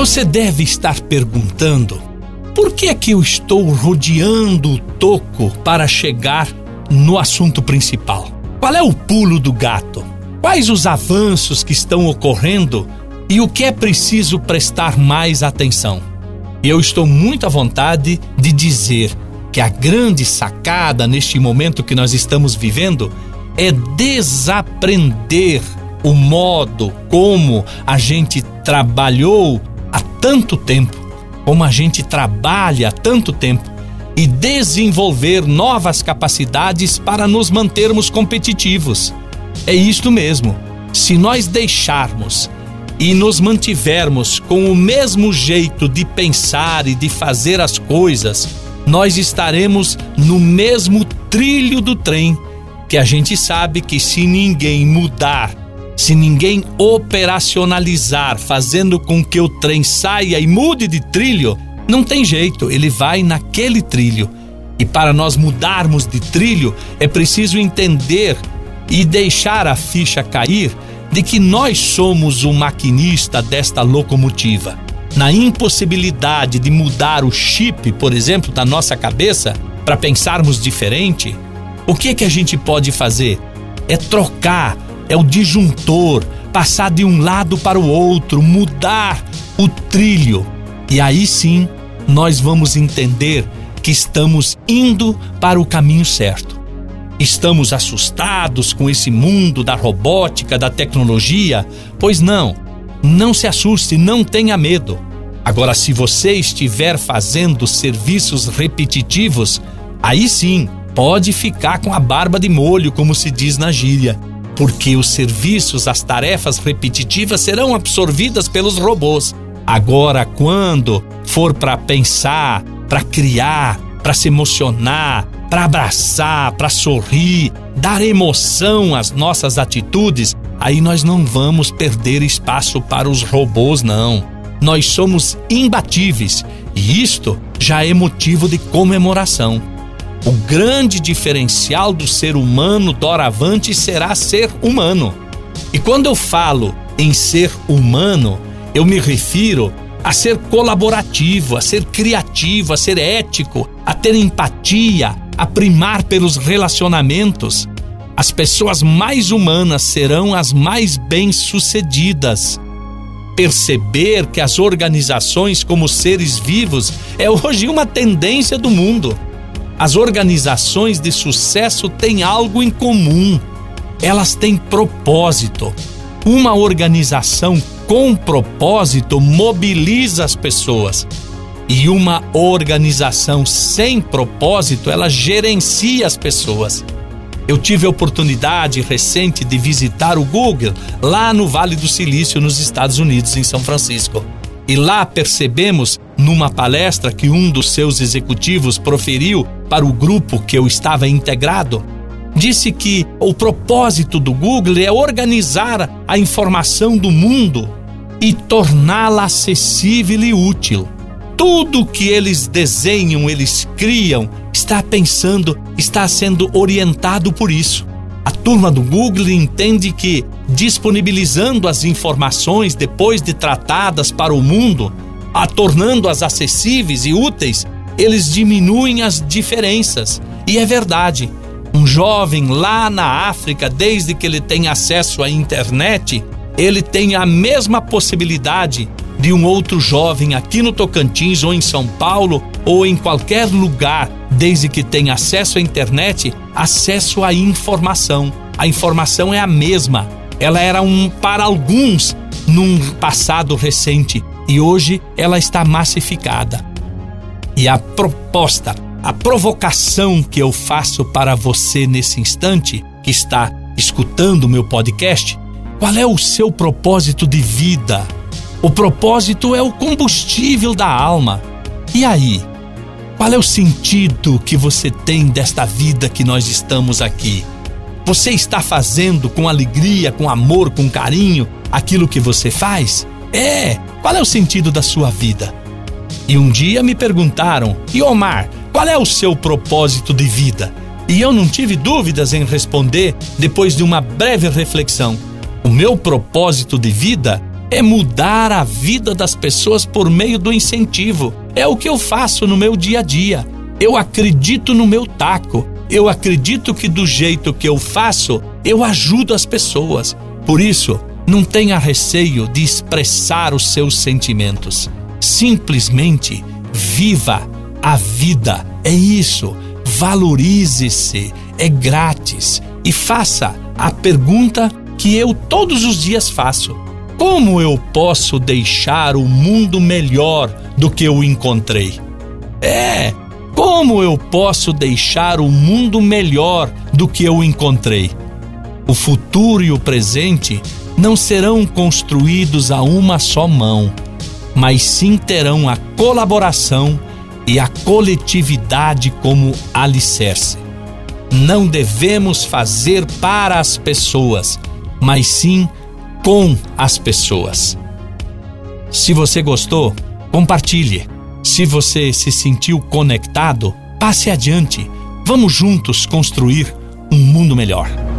Você deve estar perguntando: por que é que eu estou rodeando o toco para chegar no assunto principal? Qual é o pulo do gato? Quais os avanços que estão ocorrendo e o que é preciso prestar mais atenção? Eu estou muito à vontade de dizer que a grande sacada neste momento que nós estamos vivendo é desaprender o modo como a gente trabalhou tanto tempo, como a gente trabalha tanto tempo e desenvolver novas capacidades para nos mantermos competitivos. É isto mesmo. Se nós deixarmos e nos mantivermos com o mesmo jeito de pensar e de fazer as coisas, nós estaremos no mesmo trilho do trem, que a gente sabe que se ninguém mudar, se ninguém operacionalizar, fazendo com que o trem saia e mude de trilho, não tem jeito, ele vai naquele trilho. E para nós mudarmos de trilho, é preciso entender e deixar a ficha cair de que nós somos o maquinista desta locomotiva na impossibilidade de mudar o chip, por exemplo, da nossa cabeça para pensarmos diferente, o que é que a gente pode fazer? É trocar, é o disjuntor, passar de um lado para o outro, mudar o trilho. E aí sim, nós vamos entender que estamos indo para o caminho certo. Estamos assustados com esse mundo da robótica, da tecnologia? Pois não. Não se assuste, não tenha medo. Agora, se você estiver fazendo serviços repetitivos, aí sim pode ficar com a barba de molho, como se diz na gíria, porque os serviços, as tarefas repetitivas serão absorvidas pelos robôs. Agora, quando for para pensar, para criar, para se emocionar, para abraçar, para sorrir, dar emoção às nossas atitudes, aí nós não vamos perder espaço para os robôs, não. Nós somos imbatíveis e isto já é motivo de comemoração. O grande diferencial do ser humano doravante será ser humano. E quando eu falo em ser humano, eu me refiro a ser colaborativo, a ser criativo, a ser ético, a ter empatia, a primar pelos relacionamentos. As pessoas mais humanas serão as mais bem-sucedidas. Perceber que as organizações como seres vivos é hoje uma tendência do mundo. As organizações de sucesso têm algo em comum. Elas têm propósito. Uma organização com propósito mobiliza as pessoas. E uma organização sem propósito, ela gerencia as pessoas. Eu tive a oportunidade recente de visitar o Google lá no Vale do Silício, nos Estados Unidos, em São Francisco. E lá percebemos, numa palestra que um dos seus executivos proferiu para o grupo que eu estava integrado, disse que o propósito do Google é organizar a informação do mundo e torná-la acessível e útil. Tudo que eles desenham, eles criam, está pensando, está sendo orientado por isso. Turma do Google entende que, disponibilizando as informações depois de tratadas para o mundo, a tornando-as acessíveis e úteis, eles diminuem as diferenças. E é verdade. Um jovem lá na África, desde que ele tem acesso à internet, ele tem a mesma possibilidade de um outro jovem aqui no Tocantins ou em São Paulo ou em qualquer lugar, desde que tenha acesso à internet, acesso à informação. A informação é a mesma. Ela era um para alguns num passado recente e hoje ela está massificada. E a proposta, a provocação que eu faço para você nesse instante que está escutando o meu podcast, qual é o seu propósito de vida? O propósito é o combustível da alma. E aí? Qual é o sentido que você tem desta vida que nós estamos aqui? Você está fazendo com alegria, com amor, com carinho aquilo que você faz? É! Qual é o sentido da sua vida? E um dia me perguntaram: E Omar, qual é o seu propósito de vida? E eu não tive dúvidas em responder depois de uma breve reflexão. O meu propósito de vida é mudar a vida das pessoas por meio do incentivo. É o que eu faço no meu dia a dia. Eu acredito no meu taco. Eu acredito que do jeito que eu faço, eu ajudo as pessoas. Por isso, não tenha receio de expressar os seus sentimentos. Simplesmente viva a vida. É isso. Valorize-se. É grátis. E faça a pergunta que eu todos os dias faço: Como eu posso deixar o mundo melhor do que eu encontrei? É, como eu posso deixar o mundo melhor do que eu encontrei? O futuro e o presente não serão construídos a uma só mão, mas sim terão a colaboração e a coletividade como alicerce. Não devemos fazer para as pessoas, mas sim com as pessoas. Se você gostou, compartilhe. Se você se sentiu conectado, passe adiante. Vamos juntos construir um mundo melhor.